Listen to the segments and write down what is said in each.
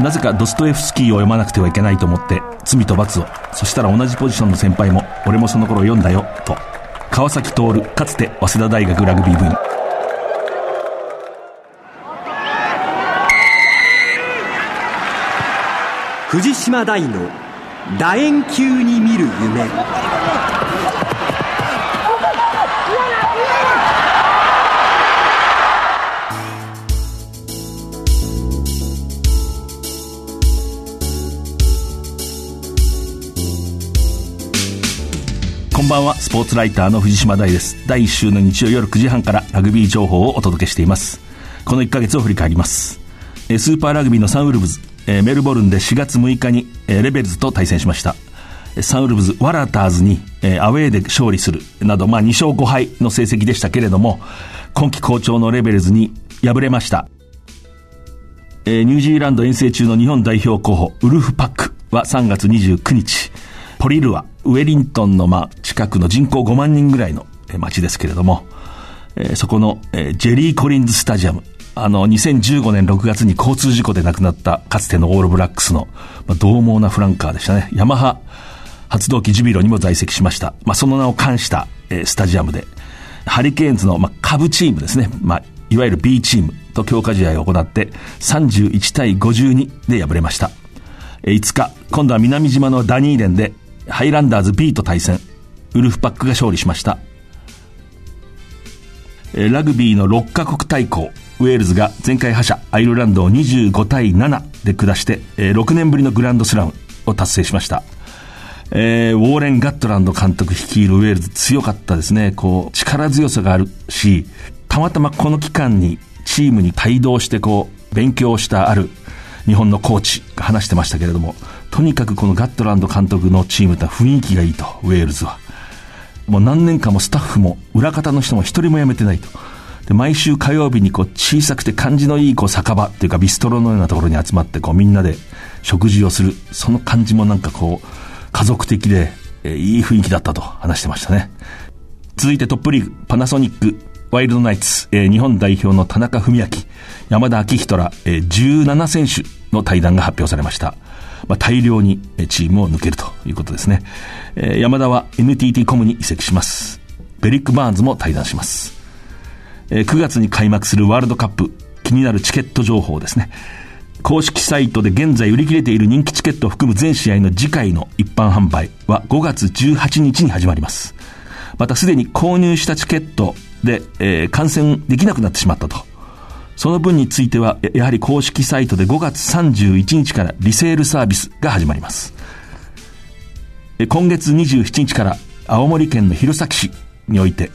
なぜかドストエフスキーを読まなくてはいけないと思って罪と罰を。そしたら同じポジションの先輩も俺もその頃読んだよと。川崎徹かつて早稲田大学ラグビー部員。藤島大の楕円球に見る夢。ばんは。スポーツライターの藤島大です。第1週の日曜夜9時半からラグビー情報をお届けしています。この1ヶ月を振り返ります。えスーパーラグビーのサンウルブズ、えメルボルンで4月6日に、えレベルズと対戦しました。えサンウルブズ、ワラターズに、えーアウェーで勝利するなど、まあ、2勝5敗の成績でしたけれども、今季好調のレベルズに敗れました。えーニュージーランド遠征中の日本代表候補、ウルフパックは3月29日、ポリルア、ウェリントンのま近くの人口5万人ぐらいのえー町ですけれども、えーそこの、えージェリー・コリンズ・スタジアム、あの、2015年6月に交通事故で亡くなったかつてのオールブラックスの、まあ、獰猛なフランカーでしたね。ヤマハ発動機ジュビロにも在籍しました。まあ、その名を冠した、えースタジアムで、ハリケーンズの、まあ、下部チームですね。まあ、いわゆる B チームと強化試合を行って、31対52で敗れました。えー5日、今度は南島のダニーレンで、ハイランダーズ B と対戦、ウルフパックが勝利しました。ラグビーの6カ国対抗、ウェールズが前回覇者アイルランドを25対7で下して、6年ぶりのグランドスラムを達成しました。えーウォーレン・ガットランド監督率いるウェールズ強かったですね。こう、力強さがあるし、たまたまこの期間にチームに帯同してこう、勉強したある日本のコーチが話してましたけれども、とにかくこのガットランド監督のチームって雰囲気がいいと、ウェールズは。もう何年間もスタッフも裏方の人も一人も辞めてないと。で、毎週火曜日にこう小さくて感じのいいこう酒場っていうかビストロのようなところに集まってこうみんなで食事をする。その感じもなんかこう家族的で、えいい雰囲気だったと話してましたね。続いてトップリーグ、パナソニック、ワイルドナイツ、えー日本代表の田中文明、山田章仁ら、えー17選手の退団が発表されました。まあ、大量にチームを抜けるということですね。えー山田は NTT コムに移籍します。ベリック・バーンズも退団します。えー9月に開幕するワールドカップ、気になるチケット情報ですね。公式サイトで現在売り切れている人気チケットを含む全試合の次回の一般販売は5月18日に始まります。またすでに購入したチケットで、えー観戦できなくなってしまったと。その分については、やはり公式サイトで5月31日からリセールサービスが始まります。え今月27日から青森県の弘前市において、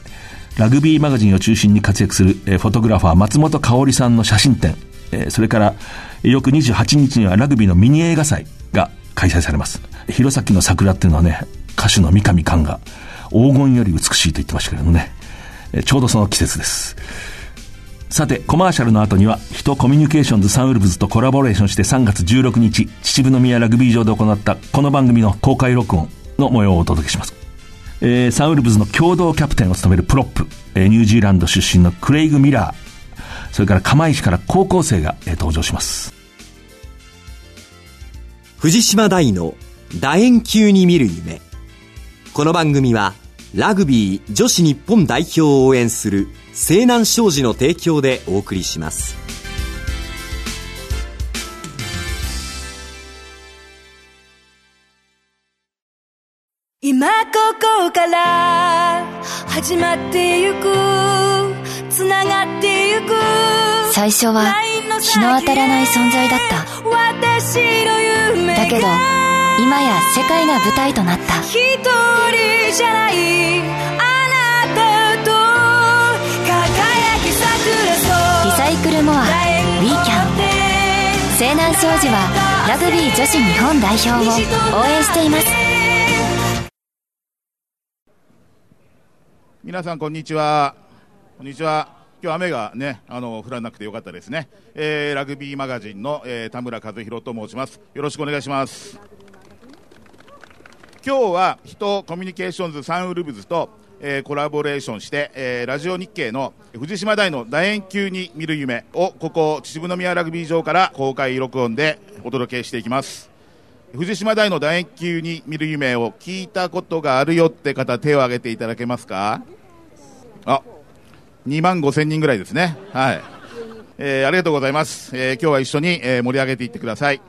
ラグビーマガジンを中心に活躍するえフォトグラファー松本香織さんの写真展、えそれからえ翌28日にはラグビーのミニ映画祭が開催されます。弘前の桜っていうのはね、歌手の三上寛が黄金より美しいと言ってましたけどね、ちょうどその季節です。さて、コマーシャルの後には、人コミュニケーションズサンウルブズとコラボレーションして3月16日、秩父宮ラグビー場で行ったこの番組の公開録音の模様をお届けします。えーサンウルブズの共同キャプテンを務めるプロップ、えーニュージーランド出身のクレイグ・ミラー、それから釜石から高校生が、えー登場します。藤島大の楕円球に見る夢この番組はラグビー女子日本代表を応援する西南商事の提供でお送りします。今ここから始まってゆくつながってゆく最初は日の当たらない存在だった。だけど今や世界が舞台となった一人じゃないあなたと輝き桜リサイクルモアウィーキャン西南商事はラグビー女子日本代表を応援しています皆さんこんにちは。こんにちは。今日雨がね、あの降らなくてよかったですね。えーラグビーマガジンの、えー田村和弘と申します。よろしくお願いします。今日は人コミュニケーションズサンウルブズとえーコラボレーションして、えーラジオ日経の藤島大の楕円球に見る夢をここ秩父宮ラグビー場から公開録音でお届けしていきます。藤島大の楕円球に見る夢を聞いたことがあるよって方手を挙げていただけますか？あ2万5千人ぐらいですね。はい、えーありがとうございます、えー今日は一緒に、え盛り上げていってください。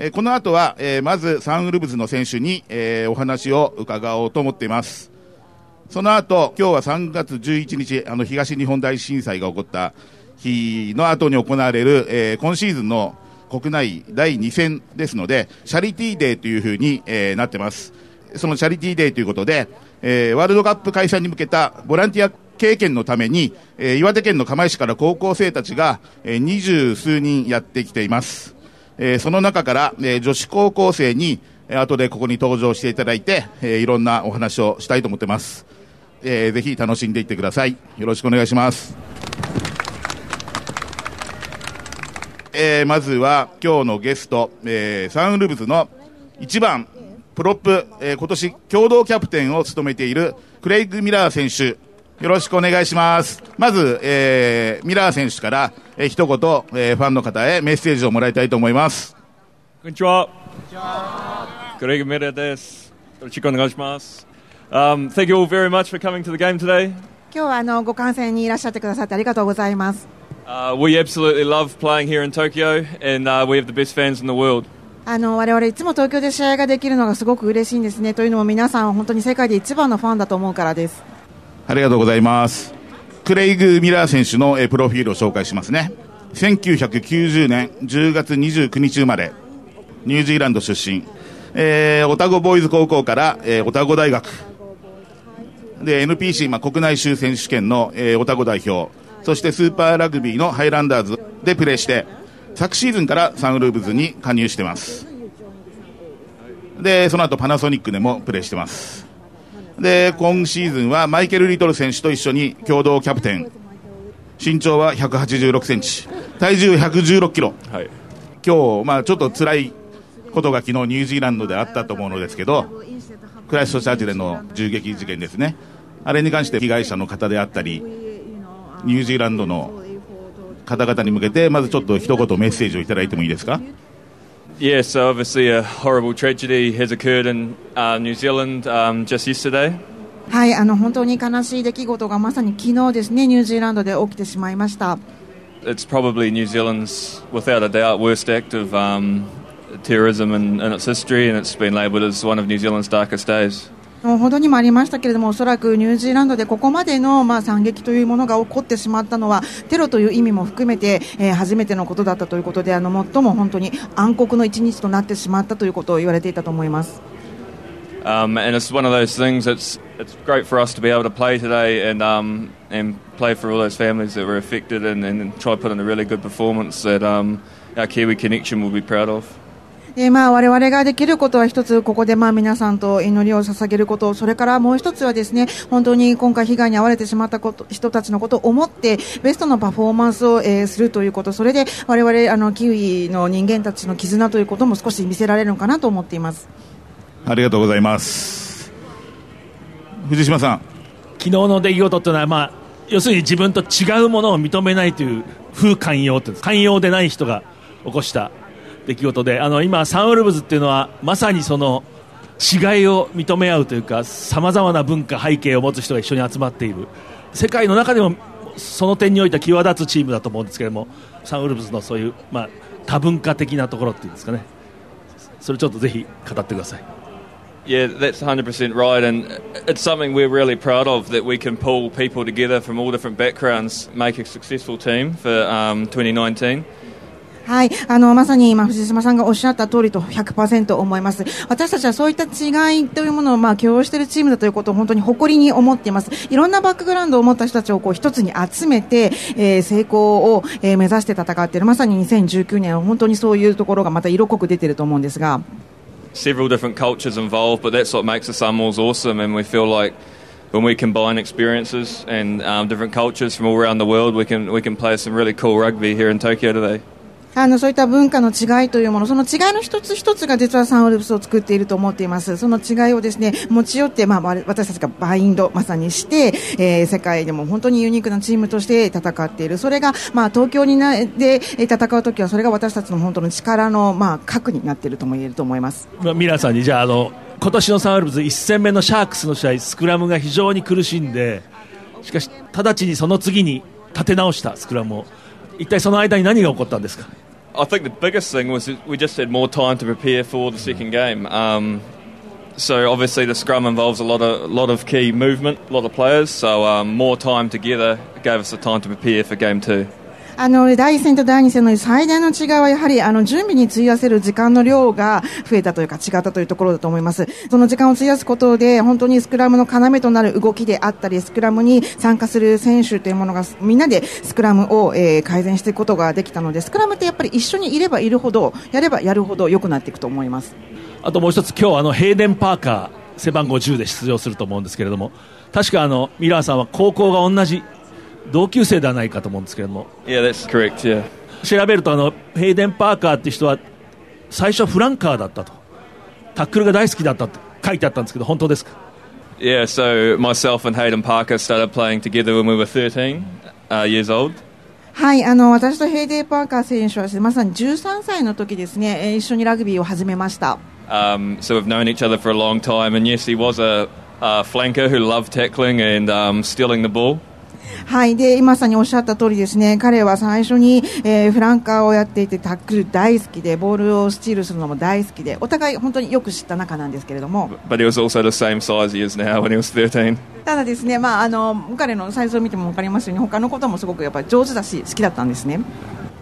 えこの後は、えまずサンウルブズの選手に、えお話を伺おうと思っています。その後、今日は3月11日、あの東日本大震災が起こった日の後に行われる、え今シーズンの国内第2戦ですので、シャリティーデーというふうに、えなってます。そのシャリティーデーということで、えワールドカップ開催に向けたボランティア経験のために、え岩手県の釜石から高校生たちが、え二十数人やってきています。えーその中から、えー女子高校生に、えー後でここに登場していただいて、えーいろんなお話をしたいと思ってます。えーぜひ楽しんでいってください。よろしくお願いします。えーまずは今日のゲスト、えーサンウルブズの1番プロップ、えー今年共同キャプテンを務めているクレイグ・ミラー選手よろしくお願いしますまず、えーミラー選手から、えー一言、えーファンの方へメッセージをもらいたいと思いますこんにちは。グレグメラです。よろしくお願いします。Um, thank you all very much for coming to the game today. 今日はあのご観戦にいらっしゃってくださってありがとうございます。Uh, we absolutely love playing here in Tokyo, and uh, we have the best fans in the world. あの我々いつも東京で試合ができるのがすごく嬉しいんですね。というのも皆さん本当に世界で一番のファンだと思うからです。ありがとうございます。クレイグ・ミラー選手のプロフィールを紹介しますね。1990年10月29日生まれ、ニュージーランド出身、えーオタゴボーイズ高校から、えーオタゴ大学、で、NPC、まあ、国内州選手権の、えーオタゴ代表、そしてスーパーラグビーのハイランダーズでプレーして、昨シーズンからサンウルーブズに加入してます。で、その後パナソニックでもプレーしてます。で、今シーズンはマイケル・リトル選手と一緒に共同キャプテン。身長は186センチ。体重116キロ。はい。今日、まあちょっと辛いことが昨日ニュージーランドであったと思うのですけど、クライストチャーチでの銃撃事件ですね。あれに関して被害者の方であったり、ニュージーランドの方々に向けて、まずちょっと一言メッセージをいただいてもいいですか？Yeah, so obviously a horrible tragedy has occurred in uh, New Zealand um, just yesterday. はい、あの本当に悲しい出来事がまさに昨日ですね、ニュージーランドで起きてしまいました。 It's probably New Zealand's, without a doubt, worst act of um, terrorism in, in its history, and it's been labelled as one of New Zealand's darkest days. 報道にもありましたけれども、おそらくニュージーランドでここまでの、まあ、惨劇というものが起こってしまったのは、テロという意味も含めて、えー初めてのことだったということで、あの最も本当に暗黒の一日となってしまったということを言われていたと思います。Um, and it's one of those things. It's it's great for us to be able to play today and um, and play for all those families that were affected and, and try to put in a really good performance that um, our Kiwi connection will be proud of. でまあ、我々ができることは一つ、ここでまあ皆さんと祈りを捧げること、それからもう一つはですね、本当に今回被害に遭われてしまったこと人たちのことを思って、ベストのパフォーマンスを、えーするということ、それで我々あのキウイの人間たちの絆ということも少し見せられるのかなと思っています。ありがとうございます。藤島さん。昨日の出来事っていうのは、まあ、要するに自分と違うものを認めないという風寛容って寛容でない人が起こした出来事であの今、サンウルブズっていうのはまさにその違いを認め合うというかさまざまな文化、背景を持つ人が一緒に集まっている世界の中でもその点においては際立つチームだと思うんですけれどもサンウルブズのそういう、まあ、多文化的なところっていうんですかねそれちょっとぜひ語ってください。Yeah, that's 100% right, and it's something we're really proud of that we can pull people together from all different backgrounds, make a successful team for um, 2019. はい、あのまさに今、藤島さんがおっしゃった通りと100%思います。私たちはそういった違いというものをまあ共有しているチームだということを本当に誇りに思っています。いろんなバックグラウンドを持った人たちをこう一つに集めて、えー成功を、えー目指して戦っている。まさに2019年は本当にそういうところがまた色濃く出ていると思うんですが。Several different cultures involved, but that's what makes the Sunwolves awesome, and we feel like when we combine experiences and um, different cultures from all around the world, we can we can play some really cool rugby here in Tokyo today. あのそういった文化の違いというもの、その違いの一つ一つが実はサンウルブスを作っていると思っています。その違いをですね持ち寄って、まあ、私たちがバインドまさにして、えー、世界でも本当にユニークなチームとして戦っている。それが、まあ、東京になで戦うときはそれが私たちの本当の力の、まあ、核になっているとも言えると思います。まあ、ミラさんにじゃああの今年のサンウルブズ1戦目のシャークスの試合スクラムが非常に苦しんでしかし直ちにその次に立て直したスクラムを一体その間に何が起こったんですか？I think the biggest thing was we just had more time to prepare for the second game. Um, so obviously the scrum involves a lot of lot of key movement, a lot of players. So um, more time together gave us the time to prepare for game two. あの第1戦と第2戦の最大の違いはやはりあの準備に費やせる時間の量が増えたというか違ったというところだと思います。その時間を費やすことで本当にスクラムの要となる動きであったりスクラムに参加する選手というものがみんなでスクラムを、えー、改善していくことができたのでスクラムってやっぱり一緒にいればいるほどやればやるほど良くなっていくと思います。あともう一つ今日あのヘイデン・パーカー背番号10で出場すると思うんですけれども確かあのミラーさんは高校が同じ同級生ではないかと思うんですけれども。Yeah, that's correct, yeah. 調べるとあの、ヘイデン・パーカーっていう人は、最初フランカーだったと。タックルが大好きだったって書いてあったんですけど、本当ですか Yeah, so myself and Hayden Parker started playing together when we were 13 uh, years old. はい、あの私とヘイデン・パーカー選手はまさに13歳の時ですね、一緒にラグビーを始めました。Um, so we've known each other for a long time, and yes, he was a, a flanker who loved tackling and um, stealing the ball. はい、で今さにおっしゃった通りですね彼は最初に、えー、フランカーをやっていてタックル大好きでボールをスチールするのも大好きでお互い本当によく知った仲なんですけれども。But he was also the same size he is now when he was 13. ただですね、まあ、あの彼のサイズを見ても分かりますように他のこともすごくやっぱり上手だし好きだったんですね。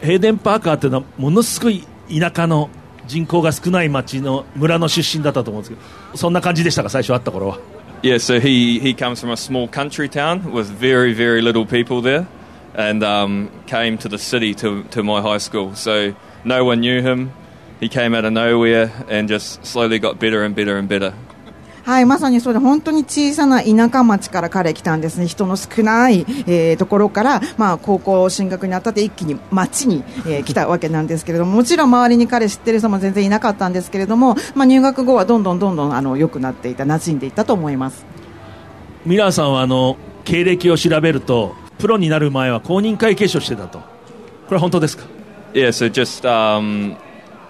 ヘイデン・パーカーというのはものすごい田舎の人口が少ない町の村の出身だったと思うんですけどそんな感じでしたか最初会った頃は？Yeah, so he, he comes from a small country town with very, very little people there and um, came to the city to, to my high school. So no one knew him. He came out of nowhere and just slowly got better and better and better. はい、まさにそれ本当に小さな田舎町から彼来たんですね。人の少ない、えー、ところから、まあ、高校進学にあたって一気に町に、えー、来たわけなんですけれども、もちろん周りに彼知ってる人も全然いなかったんですけれども、まあ、入学後はどんどんどんどんあの良くなっていた、馴染んでいったと思います。ミラーさんはあの経歴を調べると、プロになる前は公認会計士をしてたと。これは本当ですか？Yeah, so just um,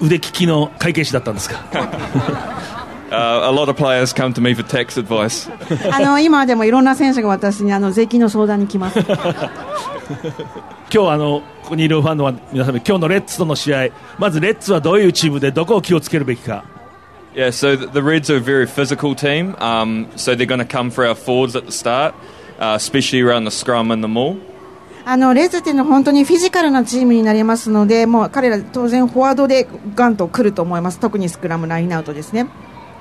腕利きの会計士だったんですか Uh, a lot of players come to me for tax advice. あの今でもいろんな選手が私にあの税金の相談に来ます。今日あのここにいるファンの皆さん今日のレッツとの試合まずレッツはどういうチームでどこを気をつけるべきか。Yeah, so the Reds are a very physical team. Um, so they're going to come for our forwards at the start, uh, especially around the scrum and the maul. あのレッズっていうのは本当にフィジカルなチームになりますので、もう彼ら当然フォワードでガンと来ると思います。特にスクラムラインアウトですね。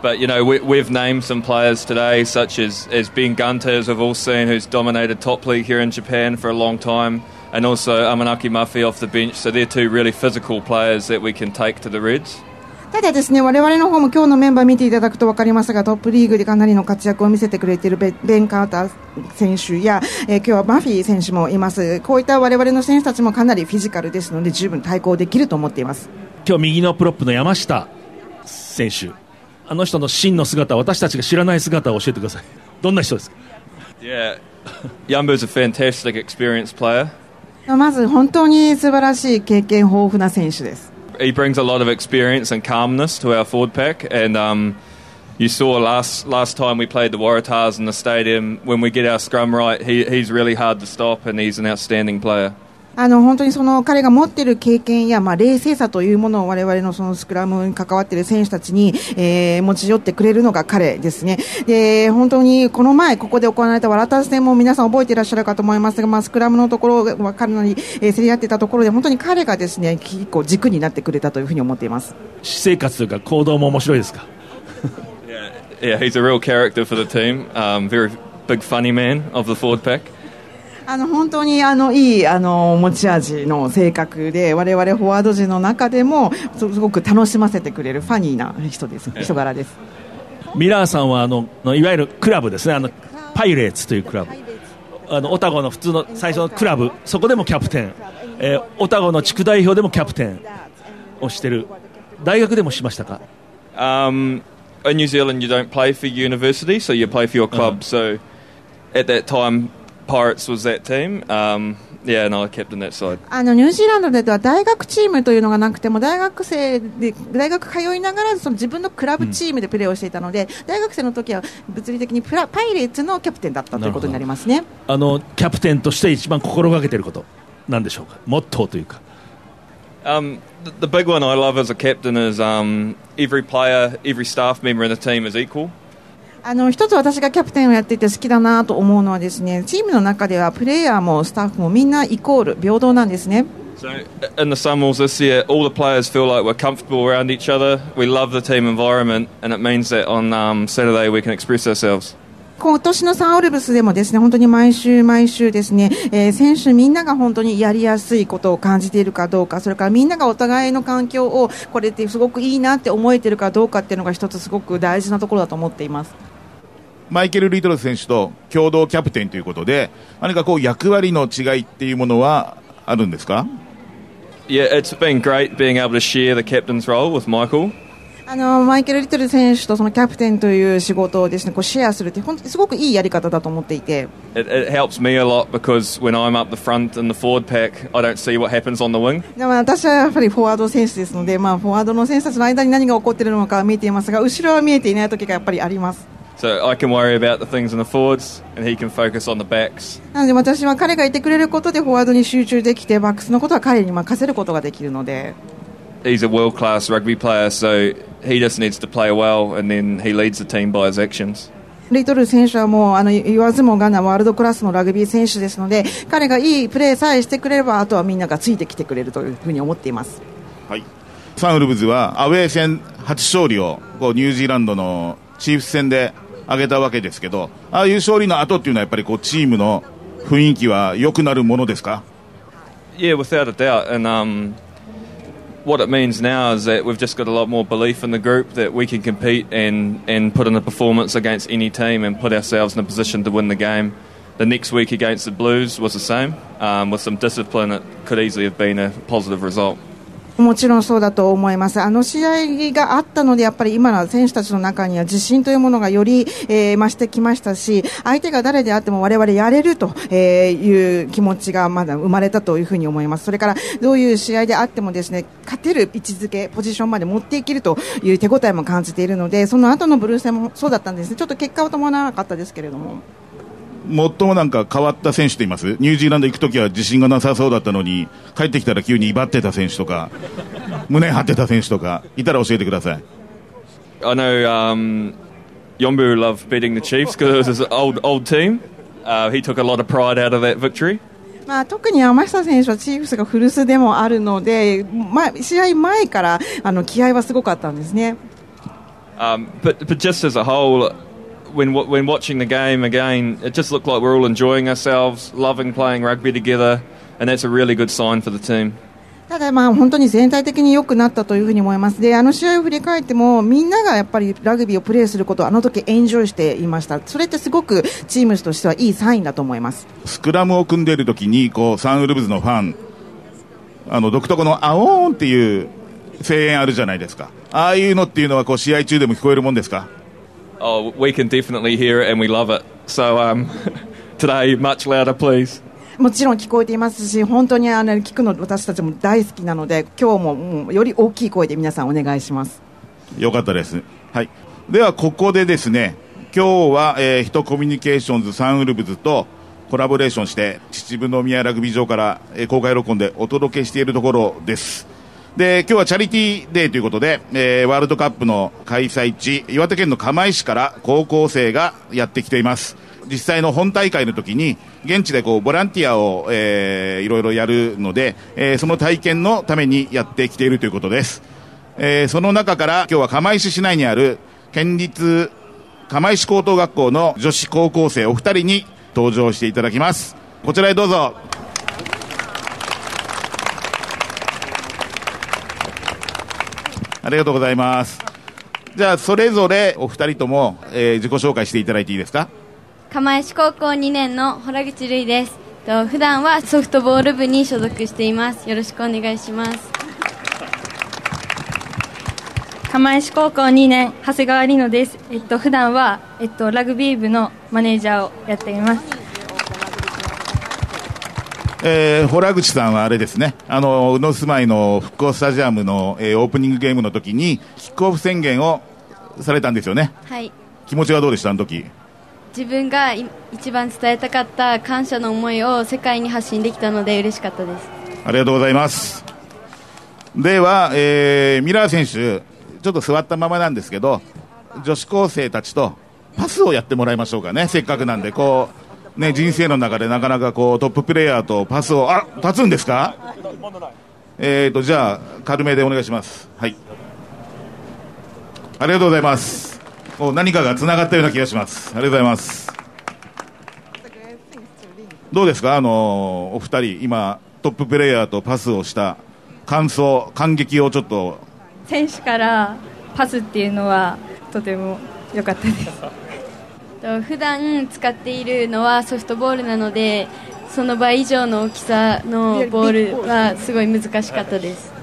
But you know, we, we've named some players today, such as, as Ben Gunter, as we've all seen, who's dominated top league here in Japan for a long time, and also Amanaki Muffy off the bench. So they're two really physical players that we can take to the Reds. ただですね我々の方も今日のメンバー見ていただくと分かりますがトップリーグでかなりの活躍を見せてくれているベン・カーター選手や、えー、今日はマフィー選手もいます。こういった我々の選手たちもかなりフィジカルですので十分対抗できると思っています。今日右のプロップの山下選手。あの人の真の姿私たちが知らない姿を教えてください。どんな人ですか？Yeah, Yambo's a fantastic experienced player. まず本当に素晴らしい経験豊富な選手です he brings a lot of experience and calmness to our forward pack. And um, you saw last last time we played the Waratahs in the stadium, when we get our scrum right, he, he's really hard to stop and he's an outstanding player. あの本当にその彼が持っている経験や、まあ、冷静さというものを我々のそのスクラムに関わっている選手たちに、えー、持ち寄ってくれるのが彼ですね。で本当にこの前、ここで行われたワラタス戦も皆さん覚えていらっしゃるかと思いますが、まあ、スクラムのところはかなり、えー、競り合っていたところで本当に彼がですね結構軸になってくれたというふうに思っています私生活というか行動も面白いですか？Yeah, he's a real character for the team. Um, very big funny man of the forward pack. あの本当にあのいいあの持ち味の性格で我々フォワード陣の中でもすごく楽しませてくれるファニーな人です。人柄です。ミラーさんはあのいわゆるクラブですね。あのパイレーツというクラブ。あのオタゴの普通の最初のクラブ。そこでもキャプテン、えー、オタゴの地区代表でもキャプテン。をしてる。大学でもしましたか、um, In New Zealand you don't play for university so you play for your club、uh-huh. so at that time Pirates was that team. Um, yeah, no, I kept in that side. あのニュージーランドでは大学チームというのがなくても大学生で大学通いながらその自分のクラブチームでプレーをしていたので、うん、大学生の時は物理的にプラパイレーツのキャプテンだったということになりますね。あのキャプテンとして一番心がけていることなんでしょうか？モットーというか。Um, the, the big one I love as a captain is um, every player, every staff member in the team is equal. あの一つ私がキャプテンをやっていて好きだなと思うのはですねチームの中ではプレイヤーもスタッフもみんなイコール平等なんですね。So in the Sunwolves this year, all the players feel like we're comfortable around each other. We love the team environment, and it means that on um, Saturday we can express ourselves. 今年のサンオルブスでもですね本当に毎週毎週ですね、えー、選手みんなが本当にやりやすいことを感じているかどうかそれからみんながお互いの環境をこれってすごくいいなって思えているかどうかっていうのが一つすごく大事なところだと思っています。マイケル・リトル選手と共同キャプテンということで、何かこう役割の違いっていうものはあるんですか？Yeah, it's been great being able to share the captain's role with Michael. あのマイケル・リトル選手とそのキャプテンという仕事をですねこうシェアするって本当にすごくいいやり方だと思っていて。It, it helps me a lot because when I'm up the front in the forward pack, I don't see what happens on the wing. でも私はやっぱりフォワード選手ですので、まあフォワードの選手たちの間に何が起こっているのか見えていますが、後ろは見えていない時がやっぱりあります。So I can worry about the things in the forwards and he can focus on the backs. なので私は彼がいてくれることでフォワードに集中できてバックスのことは彼に任せることができるので。He's a world class rugby player, so he just needs to play well and then he leads the team by his actions. リトル選手はもうあの言わずもがなワールドクラスのラグビー選手ですので彼がいいプレーさえしてくれればあとはみんながついてきてくれるというふうに思っています。はい、サンウルブズはアウェー戦初勝利をこうニュージーランドのチーフス戦で挙げたわけですけど、ああいう勝利の後っていうのはやっぱりこうチームの雰囲気は良くなるものですか Yeah, without a doubt. And um, what it means now is that we've just got a lot more belief in the group that we can compete and, and put in a performance against any team and put ourselves in a position to win the game. The next week against the Blues was the same. Um, with some discipline, it could easily have been a positive result. もちろんそうだと思います。あの試合があったので、やっぱり今の選手たちの中には自信というものがより、えー、増してきましたし、相手が誰であっても我々やれるという気持ちがまだ生まれたというふうに思います。それから、どういう試合であってもですね、勝てる位置づけ、ポジションまで持っていけるという手応えも感じているので、その後のブルー戦もそうだったんですね。ちょっと結果を伴わなかったですけれども。最もなんか変わった選手といます？ニュージーランド行くときは自信がなさそうだったのに帰ってきたら急に威張ってた選手とか胸張ってた選手とかいたら教えてください。I know、um, Yombu loved beating the Chiefs because it was his old, old team、uh, he took a lot of pride out of that victory. まあ、特に山下選手はチーフスが古巣でもあるので、まあ、試合前からあの気合はすごかったんですね。Um, but, but just as a whole, when when watching the game again, it just looked like we're all enjoying ourselves, loving playing rugby together, and that's a really good sign for the team. ただ、まあ本当に全体的に良くなったというふうに思います。で、あの試合を振り返っても、みんながやっぱりラグビーをプレーすることをあの時エンジョイしていました。それってすごくチームとしてはいいサインだと思います。スクラムを組んでいる時に、こう、サンウルブズのファン、あの、独特のアオーンっていう声援あるじゃないですか。ああいうのっていうのは、こう、試合中でも聞こえるもんですか？Oh, we can definitely hear it and we love it. So um, today, much louder, please. もちろん聞こえていますし、本当にあの聞くの私たちも大好きなので、今日ももうより大きい声で皆さんお願いします。よかったです。はい。ではここでですね、今日は、えー、ヒトコミュニケーションズサンウルブズとコラボレーションして秩父宮ラグビー場から、えー、公開録音でお届けしているところですで今日はチャリティーデーということで、えー、ワールドカップの開催地岩手県の釜石から高校生がやってきています。実際の本大会の時に現地でこうボランティアを、えー、いろいろやるので、えー、その体験のためにやってきているということです、えー、その中から今日は釜石市内にある県立釜石高等学校の女子高校生お二人に登場していただきます。こちらへどうぞ。ありがとうございます。じゃあそれぞれお二人とも、えー、自己紹介していただいていいですか？釜石高校2年の洞口瑠衣です。と普段はソフトボール部に所属しています。よろしくお願いします。釜石高校2年長谷川里乃です。えっと普段はえっとラグビー部のマネージャーをやっています。えー、洞口さんはあれですね、あの宇野住まいの復興スタジアムの、えー、オープニングゲームの時にキックオフ宣言をされたんですよね。はい。気持ちはどうでした？あの時。自分が一番伝えたかった感謝の思いを世界に発信できたので嬉しかったです。ありがとうございます。では、えー、ミラー選手、ちょっと座ったままなんですけど、女子高生たちとパスをやってもらいましょうかね、せっかくなんで、こう、ね、人生の中でなかなかこうトッププレーヤーとパスを、あ立つんですか？えーと、じゃあ、軽めでお願いします。はい。ありがとうございます。こう何かがつながったような気がします。ありがとうございます。どうですか？あのお二人、今、トッププレーヤーとパスをした感想、感激をちょっと選手からパスっていうのはとても良かったです普段使っているのはソフトボールなのでその倍以上の大きさのボールはすごい難しかったです。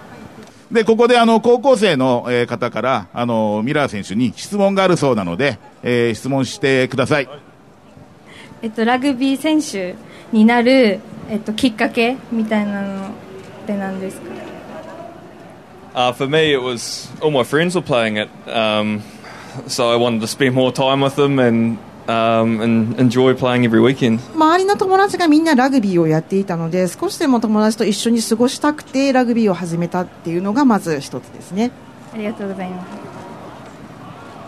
でここであの高校生の、えー、方からあのミラー選手に質問があるそうなので、えー、質問してください、えっと、ラグビー選手になる、えっと、きっかけみたいなのって何ですか？Uh, for me, it was all my friends were playing it, um, so I wanted to spend more time with them and Um, and enjoy playing every weekend. 周りの友達がみんなラグビーをやっていたので少しでも友達と一緒に過ごしたくてラグビーを始めたっていうのがまず一つですねありがとうございます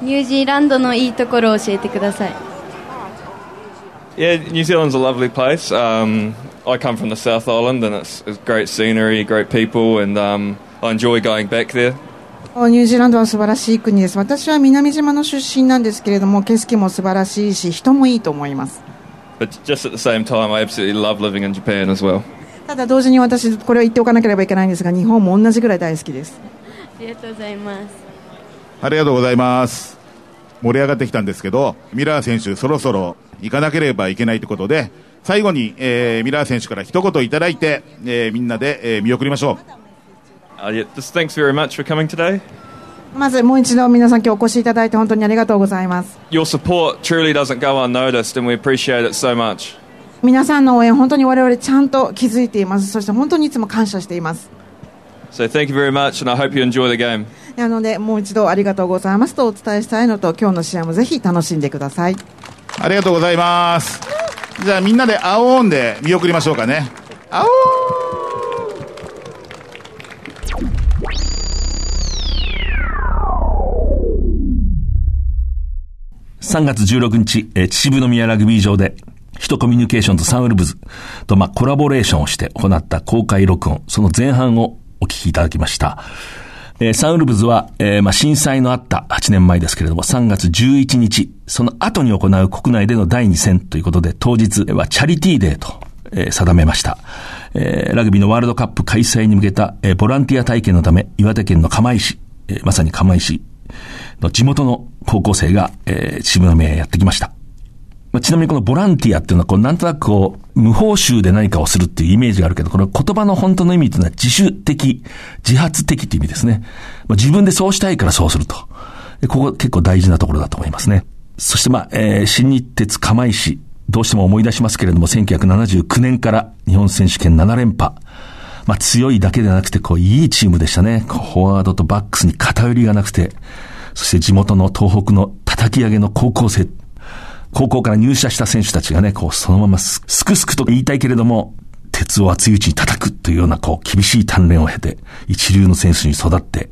ニュージーランドのいいところを教えてください Yeah, New Zealand's a lovely place. Um, I come from the South Island and it's, it's great scenery, great people and um, I enjoy going back there. ニュージーランドは素晴らしい国です。私は南島の出身なんですけれども、景色も素晴らしいし、人もいいと思います。But just at the same time, I absolutely love living in Japan as well. ただ同時に私、これを言っておかなければいけないんですが、日本も同じぐらい大好きです。ありがとうございます。ありがとうございます。盛り上がってきたんですけど、ミラー選手、そろそろ行かなければいけないということで、最後に、えー、ミラー選手から一言いただいて、えー、みんなで、えー、見送りましょう。Uh, yeah, just thanks very much for coming today. まずもう一度皆さん今日お越しいただいて本当にありがとうございます。Your support truly doesn't go unnoticed and we appreciate it so much. 皆さんの応援本当に我々ちゃんと気づいています。そして本当にいつも感謝しています。So thank you very much and I hope you enjoy the game. なのでもう一度ありがとうございますとお伝えしたいのと今日の試合もぜひ楽しんでください。ありがとうございます。じゃあみんなで青オンで見送りましょうかね。青3月16日、え秩父宮ラグビー場で、ヒトコミュニケーションズサンウルブズと、まあ、コラボレーションをして行った公開録音、その前半をお聞きいただきました。えー、サンウルブズは、えー、まあ、震災のあった8年前ですけれども、3月11日、その後に行う国内での第2戦ということで、当日はチャリティーデーと、えー、定めました。えー、ラグビーのワールドカップ開催に向けた、えー、ボランティア体験のため、岩手県の釜石、えー、まさに釜石の地元の高校生が、えー、秩父宮へやってきました。まあ、ちなみにこのボランティアっていうのは、こう、なんとなくこう、無報酬で何かをするっていうイメージがあるけど、この言葉の本当の意味っていうのは自主的、自発的っていう意味ですね。まあ、自分でそうしたいからそうすると。ここ結構大事なところだと思いますね。そしてまあ、えー、新日鉄釜石、どうしても思い出しますけれども、1979年から日本選手権7連覇。まあ、強いだけでなくて、こう、いいチームでしたね。フォワードとバックスに偏りがなくて、そして地元の東北の叩き上げの高校生。高校から入社した選手たちがね、こう、そのまますくすくと言いたいけれども、鉄を熱いうちに叩くというような、こう、厳しい鍛錬を経て、一流の選手に育って、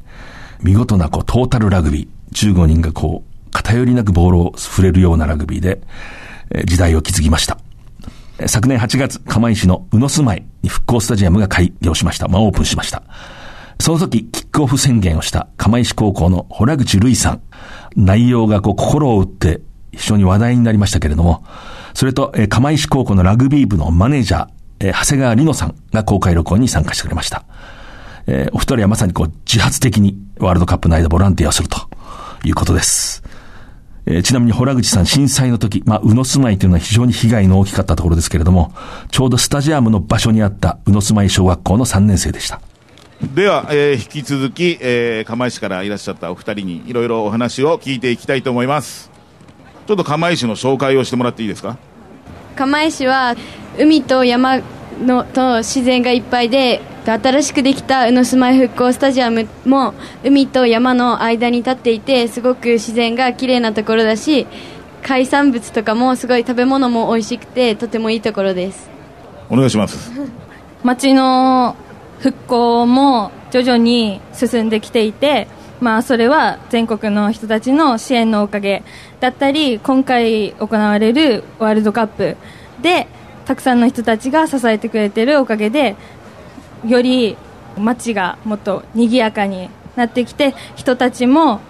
見事な、こう、トータルラグビー、15人がこう、偏りなくボールを触れるようなラグビーで、時代を築きました。昨年8月、釜石の宇野住まいに復興スタジアムが開業しました。まあ、オープンしました。その時、キックオフ宣言をした釜石高校の洞口瑠衣さん。内容がこう心を打って非常に話題になりましたけれども、それと、え釜石高校のラグビー部のマネージャー、え長谷川里乃さんが公開録音に参加してくれました。え、お二人はまさにこう自発的にワールドカップの間ボランティアをするということです。えー、ちなみに洞口さん震災の時、まあ、宇野住まいというのは非常に被害の大きかったところですけれども、ちょうどスタジアムの場所にあった宇野住まい小学校の3年生でした。では、えー、引き続き、えー、釜石からいらっしゃったお二人にいろいろお話を聞いていきたいと思います。ちょっと釜石の紹介をしてもらっていいですか？釜石は海と山のと自然がいっぱいで新しくできた宇野住まい復興スタジアムも海と山の間に立っていてすごく自然が綺麗なところだし海産物とかもすごい食べ物も美味しくてとてもいいところです。お願いします町の復興も徐々に進んできていて、まあ、それは全国の人たちの支援のおかげだったり今回行われるワールドカップでたくさんの人たちが支えてくれてるおかげでより街がもっと賑やかになってきて人たちも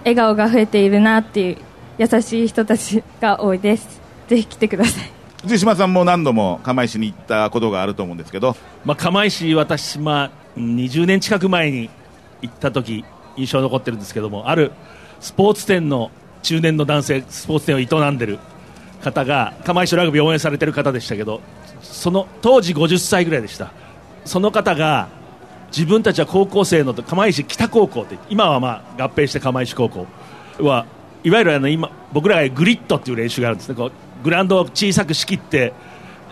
笑顔が増えているなっていう優しい人たちが多いです。ぜひ来てください。藤島さんも何度も釜石に行ったことがあると思うんですけど、まあ、釜石私、まあ、20年近く前に行った時印象残ってるんですけどもあるスポーツ店の中年の男性スポーツ店を営んでる方が釜石ラグビーを応援されてる方でしたけどその当時50歳ぐらいでした。その方が自分たちは高校生の釜石北高校って今はまあ合併して釜石高校はいわゆるあの今僕らがグリッドっていう練習があるんですね。こうグラウンドを小さく仕切って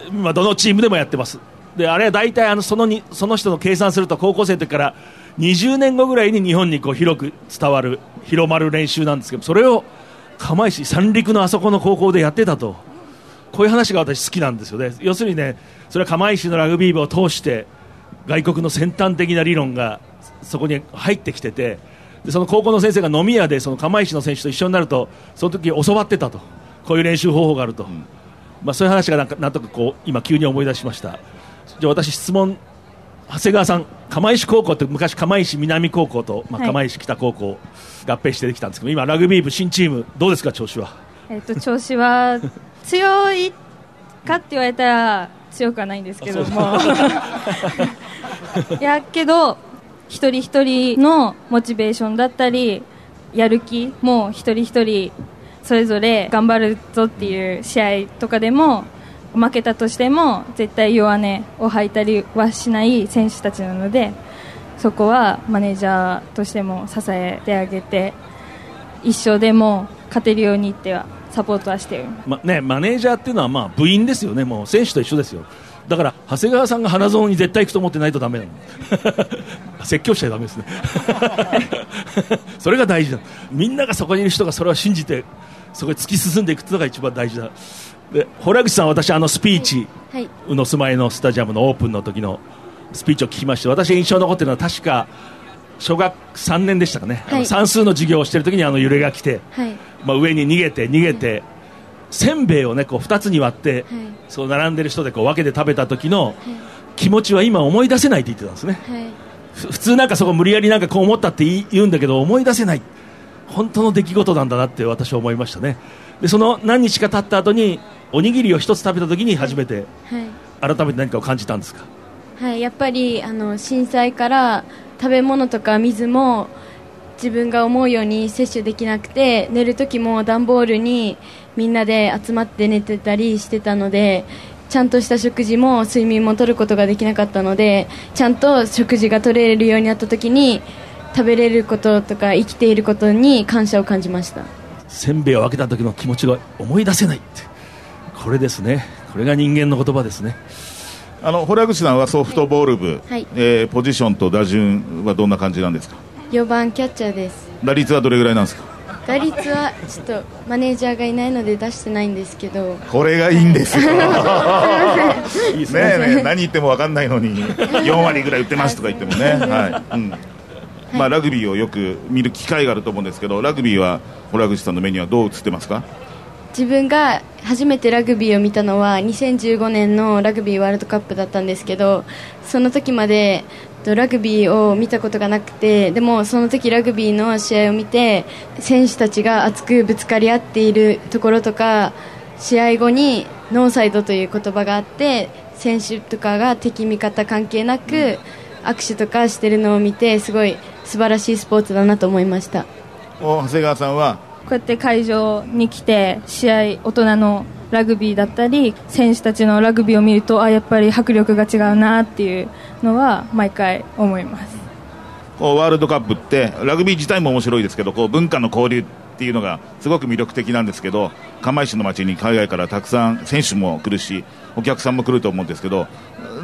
今どのチームでもやってます。であれは大体あのそのにその人の計算すると高校生の時から20年後ぐらいに日本にこう広く伝わる広まる練習なんですけどそれを釜石三陸のあそこの高校でやってたと。こういう話が私好きなんですよね。要するにねそれは釜石のラグビー部を通して外国の先端的な理論がそこに入ってきててでその高校の先生が飲み屋でその釜石の選手と一緒になるとその時教わってたと。こういう練習方法があると、うん、まあ、そういう話がなんかなんとかこう今急に思い出しました。じゃあ私質問長谷川さん釜石高校って昔釜石南高校と、まあ、釜石北高校合併してできたんですけど、はい、今ラグビー部新チームどうですか？調子は。えっと調子は強いかって言われたら強くはないんですけども。い やけど一人一人のモチベーションだったりやる気も一人一人それぞれ頑張るぞっていう試合とかでも負けたとしても絶対弱音を吐いたりはしない選手たちなのでそこはマネージャーとしても支えてあげて一生でも勝てるようにってはサポートはして、まね、マネージャーっていうのはまあ部員ですよね、もう選手と一緒ですよ。だから長谷川さんが花園に絶対行くと思ってないとだめなの。説教しちゃだめですね。それが大事だ。みんながそこにいる人がそれを信じてそこに突き進んでいくというのが一番大事だ。で洞口さん私あのスピーチ、はい、宇野住まいのスタジアムのオープンの時のスピーチを聞きまして私印象に残っているのは確か小学3年でしたかね、はい、算数の授業をしている時にあの揺れが来て、はい、まあ、上に逃げて逃げて、せんべいを、ね、こう2つに割って、そう並んでる人でこう分けて食べた時の気持ちは今思い出せないって言ってたんですね、普通なんかそこ無理やりなんかこう思ったって言うんだけど思い出せない。本当の出来事なんだなって私は思いましたね。でその何日か経った後におにぎりを1つ食べた時に初めて、改めて何かを感じたんですか？はいやっぱりあの震災から食べ物とか水も自分が思うように摂取できなくて寝る時も段ボールにみんなで集まって寝てたりしてたのでちゃんとした食事も睡眠も取ることができなかったのでちゃんと食事が取れるようになった時に食べれることとか生きていることに感謝を感じました。せんべいを分けた時の気持ちが思い出せないこれですね。これが人間の言葉ですね。あの堀口さんはソフトボール部、はい、えー、ポジションと打順はどんな感じなんですか？4番キャッチャーです。打率はどれぐらいなんですか？打率はちょっとマネージャーがいないので出してないんですけど。これがいいんですよ。ねえねえ何言っても分かんないのに 4割ぐらい打ってますとか言ってもね、はい。うん。まあ、ラグビーをよく見る機会があると思うんですけどラグビーは洞口さんの目にはどう映ってますか？自分が初めてラグビーを見たのは2015年のラグビーワールドカップだったんですけどその時までラグビーを見たことがなくてでもその時ラグビーの試合を見て選手たちが熱くぶつかり合っているところとか試合後にノーサイドという言葉があって選手とかが敵味方関係なく握手とかしてるのを見てすごい素晴らしいスポーツだなと思いました。長谷川さんはうやって会場に来て試合大人のラグビーだったり選手たちのラグビーを見るとあやっぱり迫力が違うなっていうのは毎回思います。こうワールドカップってラグビー自体も面白いですけどこう文化の交流っていうのがすごく魅力的なんですけど釜石の街に海外からたくさん選手も来るしお客さんも来ると思うんですけど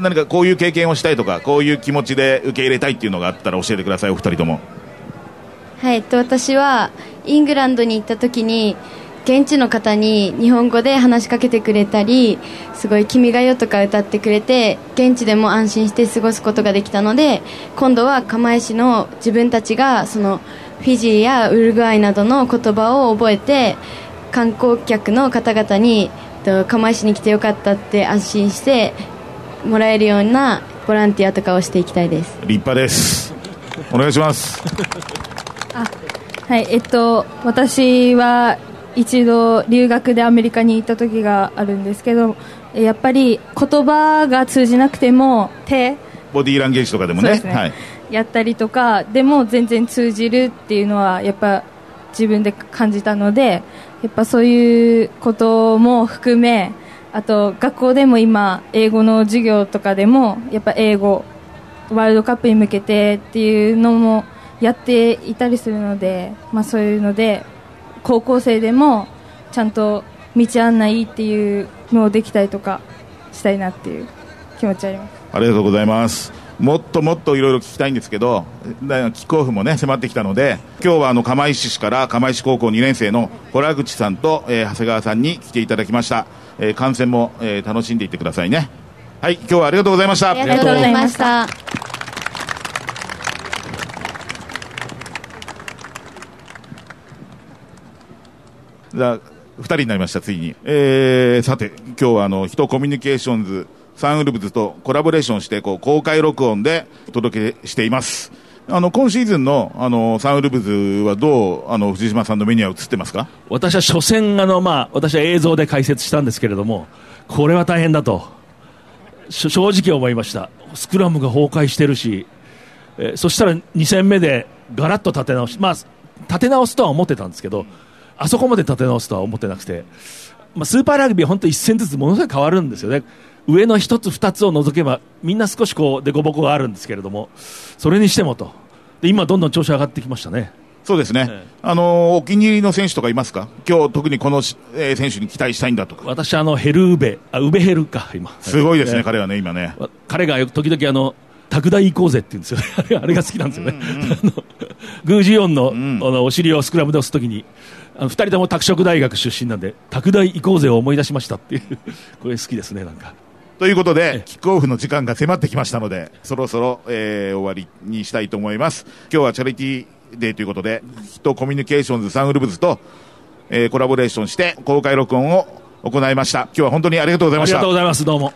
何かこういう経験をしたいとかこういう気持ちで受け入れたいっていうのがあったら教えてくださいお二人とも。はい、と私はイングランドに行った時に現地の方に日本語で話しかけてくれたりすごい「君が代」とか歌ってくれて現地でも安心して過ごすことができたので今度は釜石の自分たちがそのフィジーやウルグアイなどの言葉を覚えて観光客の方々に釜石に来てよかったって安心してもらえるようなボランティアとかをしていきたいです。立派です。お願いします。はいえっと私は一度留学でアメリカに行った時があるんですけどえやっぱり言葉が通じなくても手？ボディーランゲージとかでもね。そうですね。はい、やったりとかでも全然通じるっていうのはやっぱ自分で感じたのでやっぱそういうことも含めあと学校でも今英語の授業とかでもやっぱ英語ワールドカップに向けてっていうのもやっていたりするので、まあ、そういうので高校生でもちゃんと道案内っていうのをできたりとかしたいなっていう気持ちあります。ありがとうございます。もっともっといろいろ聞きたいんですけど、だキックオフもね、迫ってきたので、今日はあの、釜石市から釜石高校2年生の洞口さんと、えー長谷川さんに来ていただきました。えー観戦も、えー楽しんでいってくださいね。はい、今日はありがとうございました。ありがとうございましたじゃあ、二人になりました、ついに。えー、さて、今日はあの、人コミュニケーションズ、サンウルブズとコラボレーションして、こう、公開録音でお届けしています。あの、今シーズンの、あの、サンウルブズはどう、あの、藤島さんの目には映ってますか？私は初戦、あの、まあ、私は映像で解説したんですけれども、これは大変だと、正直思いました。スクラムが崩壊してるし、えーそしたら2戦目でガラッと立て直し、まあ、立て直すとは思ってたんですけど、あそこまで立て直すとは思ってなくて、まあ、スーパーラグビーは本当一戦ずつものすごい変わるんですよね。上の一つ二つを除けば、みんな少しこう、凸凹があるんですけれども、それにしてもと。で、今どんどん調子上がってきましたね。そうですね。あの、お気に入りの選手とかいますか？今日特にこのし、えー選手に期待したいんだとか。私、あの、ヘルウベ、あ、ウベヘルか、今。すごいですね、えー彼はね、今ね。彼がよく時々あの、拓大行こうぜって言うんですよね。あれが好きなんですよね。あのグージオンの,、あのお尻をスクラムで押すときに、あの二人とも拓殖大学出身なんで、拓大行こうぜを思い出しましたっていう、これ好きですね、なんか。ということで、キックオフの時間が迫ってきましたので、そろそろ、えー終わりにしたいと思います。今日はチャリティーデーということで、ヒットコミュニケーションズサンウルブズと、えーコラボレーションして公開録音を行いました。今日は本当にありがとうございました。ありがとうございます、どうも。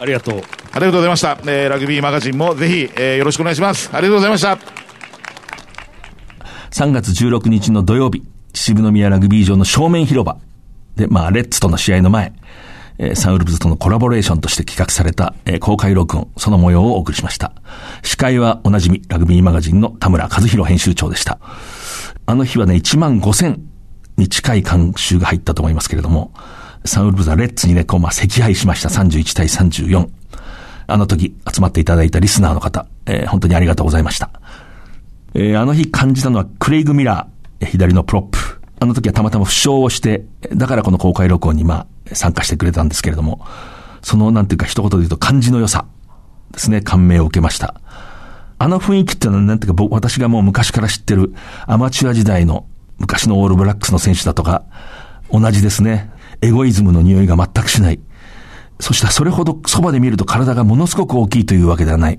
ありがとう。ありがとうございました。えーラグビーマガジンもぜひ、えーよろしくお願いします。ありがとうございました。3月16日の土曜日、秩父宮ラグビー場の正面広場で、まあ、レッツとの試合の前、えサンウルブズとのコラボレーションとして企画された、えー公開録音、その模様をお送りしました。司会はおなじみ、ラグビーマガジンの田村和弘編集長でした。あの日はね、1万5千に近い監修が入ったと思いますけれども、サンウルブズはレッツにね、こう、まあ、惜敗しました。31対34。あの時、集まっていただいたリスナーの方、えー本当にありがとうございました。えーあの日感じたのはクレイグ・ミラ、ー左のプロップ。あの時はたまたま負傷をして、だからこの公開録音にまあ参加してくれたんですけれども、そのなんていうか一言で言うと感じの良さですね、感銘を受けました。あの雰囲気っていうのはなんていうか僕、私がもう昔から知ってるアマチュア時代の昔のオールブラックスの選手だとか、同じですね。エゴイズムの匂いが全くしない。そしてそれほどそばで見ると体がものすごく大きいというわけではない。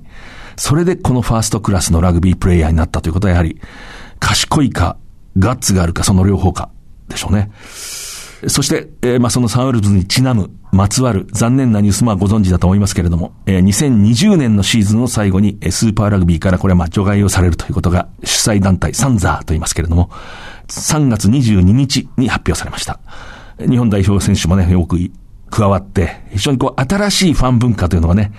それでこのファーストクラスのラグビープレイヤーになったということはやはり、賢いか、ガッツがあるか、その両方か、でしょうね。そして、えー、まあ、そのサンウルブズにちなむ、まつわる残念なニュース、まあ、ご存知だと思いますけれども、えー、2020年のシーズンの最後に、スーパーラグビーからこれはま、除外をされるということが、主催団体サンザーと言いますけれども、3月22日に発表されました。日本代表選手もね、よく加わって、非常にこう、新しいファン文化というのがね、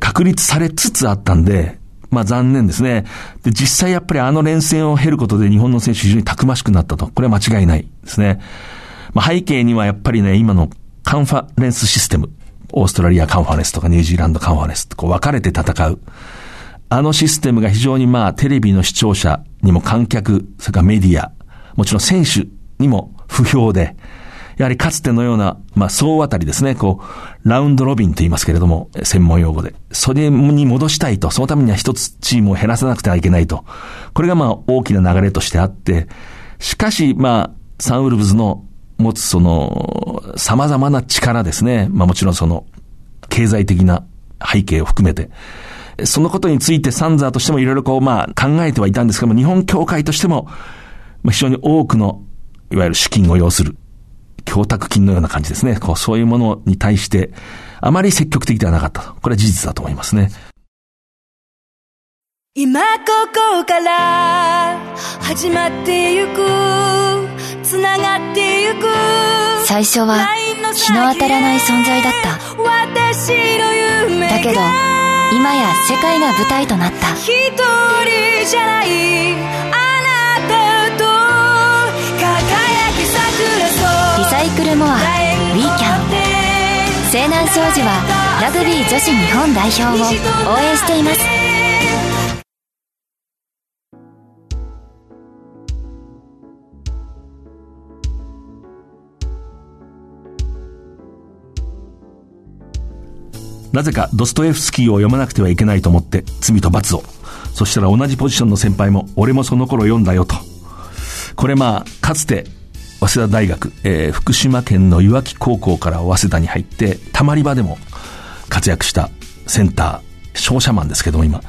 確立されつつあったんで、まあ残念ですね。で、実際やっぱりあの連戦を経ることで日本の選手非常にたくましくなったと。これは間違いないですね。まあ背景にはやっぱりね、今のカンファレンスシステム。オーストラリアカンファレンスとかニュージーランドカンファレンスってこう分かれて戦う。あのシステムが非常にまあテレビの視聴者にも観客、それからメディア、もちろん選手にも不評で、やはりかつてのような、まあ、総当たりですね、こう、ラウンドロビンと言いますけれども、専門用語で。それに戻したいと、そのためには一つチームを減らさなくてはいけないと。これがまあ、大きな流れとしてあって、しかし、まあ、サンウルブズの持つその、様々な力ですね。まあもちろんその、経済的な背景を含めて、そのことについてサンザーとしてもいろいろこう、まあ考えてはいたんですけども、日本協会としても、まあ、非常に多くの、いわゆる資金を要する供託金のような感じですね。こう、そういうものに対して、あまり積極的ではなかったと。これは事実だと思いますね。今ここから始まってゆくつながってゆく最初は日の当たらない存在だっただけど今や世界が舞台となった一人じゃないモアウィーキャン西南商事はラグビー女子日本代表を応援していますなぜかドストエフスキーを読まなくてはいけないと思って罪と罰を。そしたら同じポジションの先輩も俺もその頃読んだよと。これまあ、かつて早稲田大学、えー、福島県の岩木高校から早稲田に入って、たまり場でも活躍したセンター、商社マンですけども今、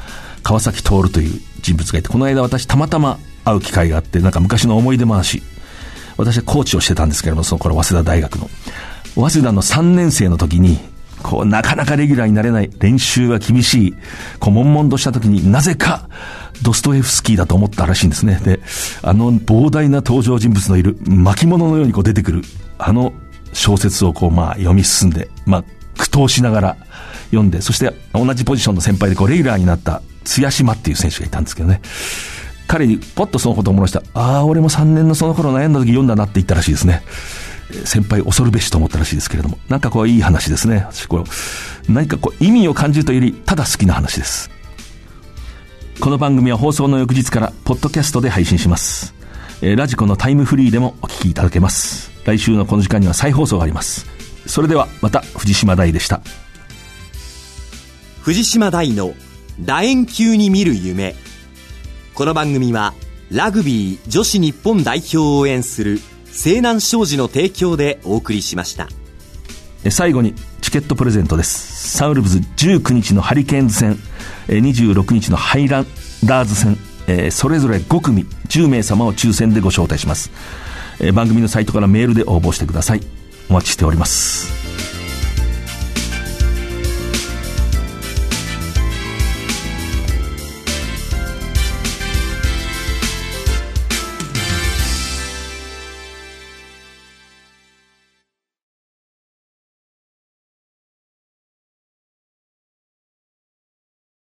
川崎徹という人物がいて、この間私たまたま会う機会があって、なんか昔の思い出話、私はコーチをしてたんですけども、その頃早稲田大学の。早稲田の3年生の時に、こう、なかなかレギュラーになれない、練習が厳しい、こう、悶々とした時になぜか、ドストエフスキーだと思ったらしいんですね。で、あの膨大な登場人物のいる巻物のようにこう出てくる、あの小説をこう、まあ、読み進んで、まあ、苦闘しながら読んで、そして同じポジションの先輩でこう、レギュラーになった津島っていう選手がいたんですけどね。彼にポッとそのことを思いました。ああ、俺も3年のその頃悩んだ時読んだなって言ったらしいですね。先輩恐るべしと思ったらしいですけれども、なんかこういい話ですね。私こう、何かこう意味を感じるというより、ただ好きな話です。この番組は放送の翌日から、ポッドキャストで配信します。えー、ラジコのタイムフリーでもお聞きいただけます。来週のこの時間には再放送があります。それではまた藤島大でした。藤島大の楕円球に見る夢。この番組はラグビー女子日本代表を応援する西南商事の提供でお送りしました最後にチケットプレゼントです。サウルブズ19日のハリケーンズ戦26日のハイランダーズ戦それぞれ5組10名様を抽選でご招待します。番組のサイトからメールで応募してください。お待ちしております。